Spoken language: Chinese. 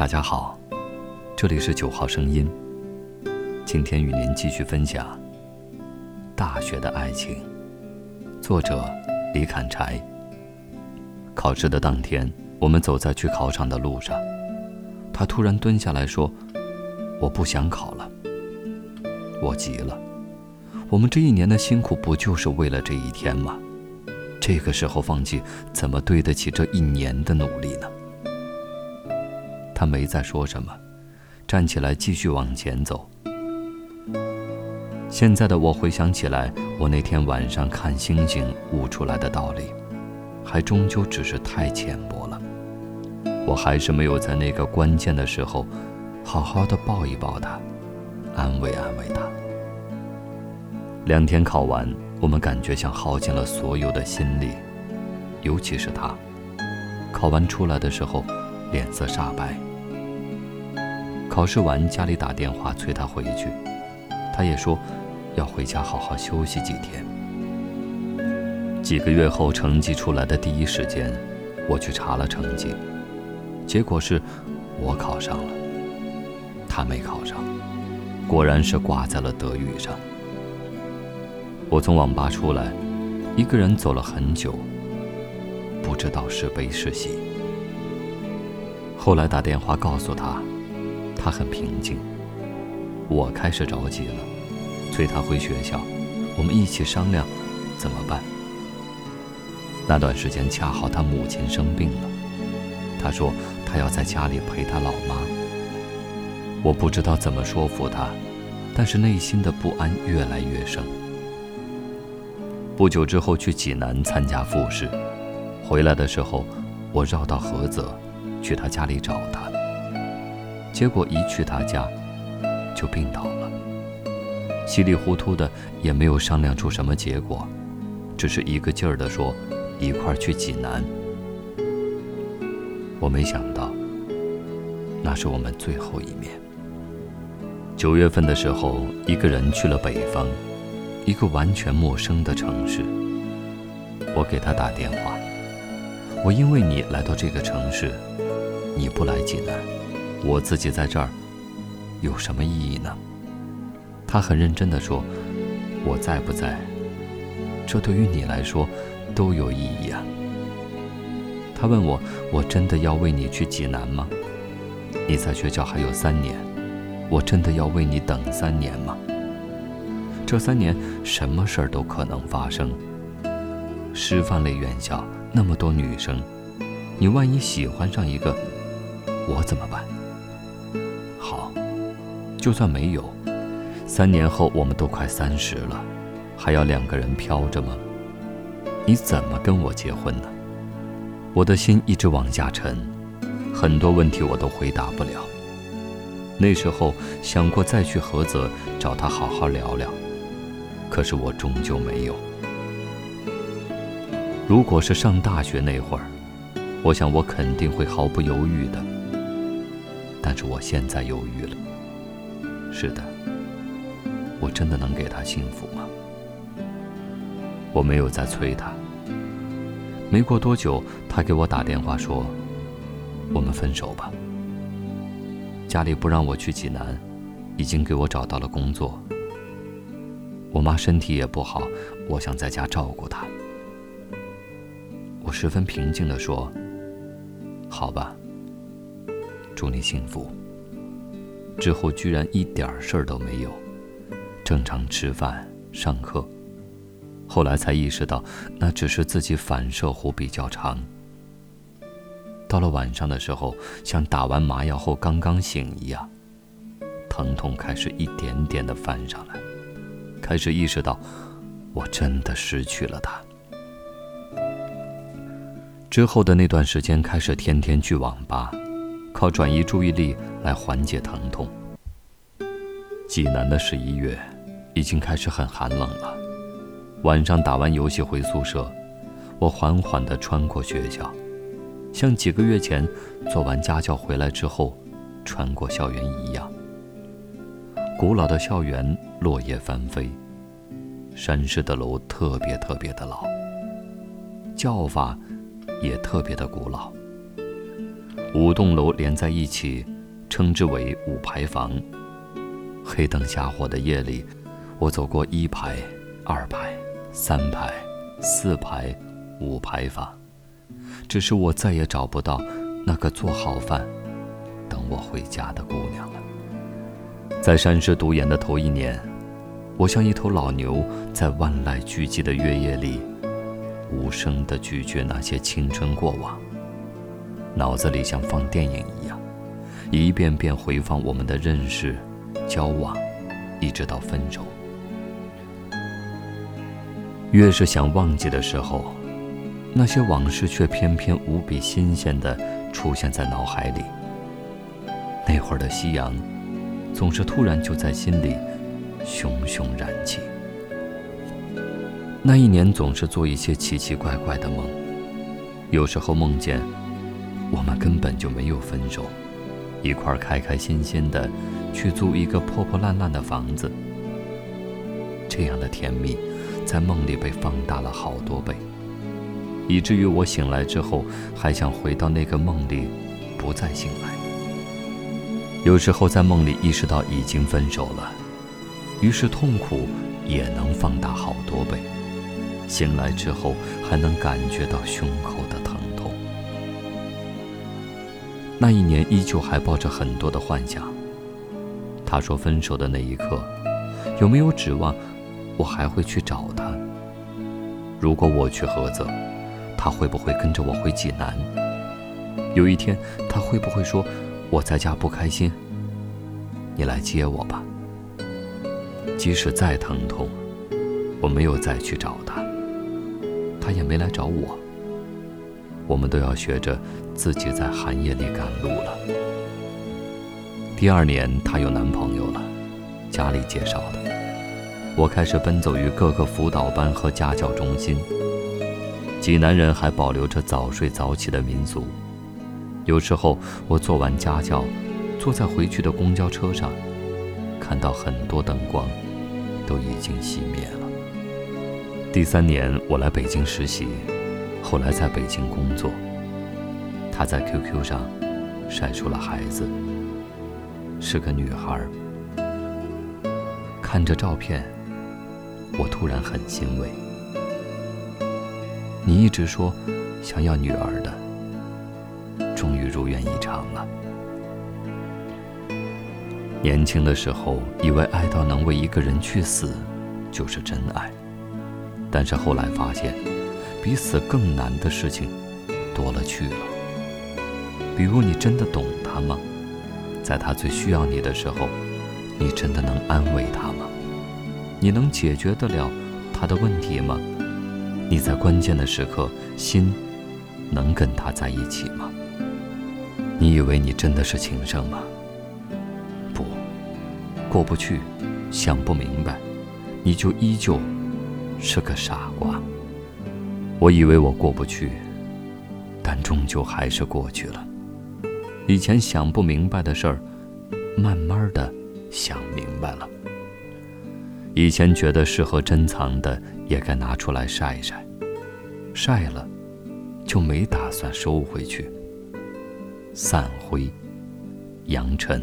大家好，这里是九号声音。今天与您继续分享《大学的爱情》，作者李砍柴。考试的当天，我们走在去考场的路上，他突然蹲下来说：“我不想考了。”我急了，我们这一年的辛苦不就是为了这一天吗？这个时候放弃，怎么对得起这一年的努力呢？他没再说什么，站起来继续往前走。现在的我回想起来，我那天晚上看星星悟出来的道理，还终究只是太浅薄了。我还是没有在那个关键的时候，好好的抱一抱他，安慰安慰他。两天考完。我们感觉像耗尽了所有的心力，尤其是他，考完出来的时候，脸色煞白。考试完，家里打电话催他回去，他也说要回家好好休息几天。几个月后，成绩出来的第一时间，我去查了成绩，结果是我考上了，他没考上，果然是挂在了德语上。我从网吧出来，一个人走了很久，不知道是悲是喜。后来打电话告诉他，他很平静。我开始着急了，催他回学校，我们一起商量怎么办。那段时间恰好他母亲生病了，他说他要在家里陪他老妈。我不知道怎么说服他，但是内心的不安越来越深。不久之后去济南参加复试，回来的时候，我绕到菏泽，去他家里找他。结果一去他家，就病倒了。稀里糊涂的也没有商量出什么结果，只是一个劲儿的说一块儿去济南。我没想到，那是我们最后一面。九月份的时候，一个人去了北方。一个完全陌生的城市，我给他打电话。我因为你来到这个城市，你不来济南，我自己在这儿，有什么意义呢？他很认真地说：“我在不在，这对于你来说都有意义啊。”他问我：“我真的要为你去济南吗？你在学校还有三年，我真的要为你等三年吗？”这三年，什么事儿都可能发生。师范类院校那么多女生，你万一喜欢上一个，我怎么办？就算没有，三年后我们都快三十了，还要两个人飘着吗？你怎么跟我结婚呢？我的心一直往下沉，很多问题我都回答不了。那时候想过再去菏泽找他好好聊聊。可是我终究没有。如果是上大学那会儿，我想我肯定会毫不犹豫的。但是我现在犹豫了。是的，我真的能给他幸福吗？我没有再催他。没过多久，他给我打电话说：“我们分手吧。”家里不让我去济南，已经给我找到了工作。我妈身体也不好，我想在家照顾她。我十分平静地说：“好吧，祝你幸福。”之后居然一点事儿都没有，正常吃饭、上课。后来才意识到，那只是自己反射弧比较长。到了晚上的时候，像打完麻药后刚刚醒一样，疼痛开始一点点的翻上来。开始意识到，我真的失去了他。之后的那段时间，开始天天去网吧，靠转移注意力来缓解疼痛。济南的十一月，已经开始很寒冷了。晚上打完游戏回宿舍，我缓缓地穿过学校，像几个月前做完家教回来之后穿过校园一样。古老的校园落叶翻飞，山势的楼特别特别的老，叫法也特别的古老。五栋楼连在一起，称之为五排房。黑灯瞎火的夜里，我走过一排、二排、三排、四排、五排房，只是我再也找不到那个做好饭、等我回家的姑娘了。在山师读研的头一年，我像一头老牛，在万籁俱寂的月夜里，无声地咀嚼那些青春过往，脑子里像放电影一样，一遍遍回放我们的认识、交往，一直到分手。越是想忘记的时候，那些往事却偏偏无比新鲜地出现在脑海里。那会儿的夕阳。总是突然就在心里熊熊燃起。那一年总是做一些奇奇怪怪的梦，有时候梦见我们根本就没有分手，一块开开心心的去租一个破破烂烂的房子。这样的甜蜜在梦里被放大了好多倍，以至于我醒来之后还想回到那个梦里，不再醒来。有时候在梦里意识到已经分手了，于是痛苦也能放大好多倍。醒来之后还能感觉到胸口的那一年依旧还抱着很多的幻想。他说分手的那一刻，有没有指望我还会去找他？如果我去菏泽，他会不会跟着我回济南？有一天他会不会说？我在家不开心，你来接我吧。即使再疼痛，我没有再去找他，他也没来找我。我们都要学着自己在寒夜里赶路了。第二年，她有男朋友了，家里介绍的。我开始奔走于各个辅导班和家教中心。济南人还保留着早睡早起的民俗。有时候我做完家教，坐在回去的公交车上，看到很多灯光都已经熄灭了。第三年我来北京实习，后来在北京工作。他在 QQ 上晒出了孩子，是个女孩。看着照片，我突然很欣慰。你一直说想要女儿的。终于如愿以偿了。年轻的时候，以为爱到能为一个人去死，就是真爱。但是后来发现，比死更难的事情多了去了。比如，你真的懂他吗？在他最需要你的时候，你真的能安慰他吗？你能解决得了他的问题吗？你在关键的时刻，心能跟他在一起吗？你以为你真的是情圣吗？不，过不去，想不明白，你就依旧是个傻瓜。我以为我过不去，但终究还是过去了。以前想不明白的事儿，慢慢的想明白了。以前觉得适合珍藏的，也该拿出来晒晒，晒了，就没打算收回去。散灰，扬尘。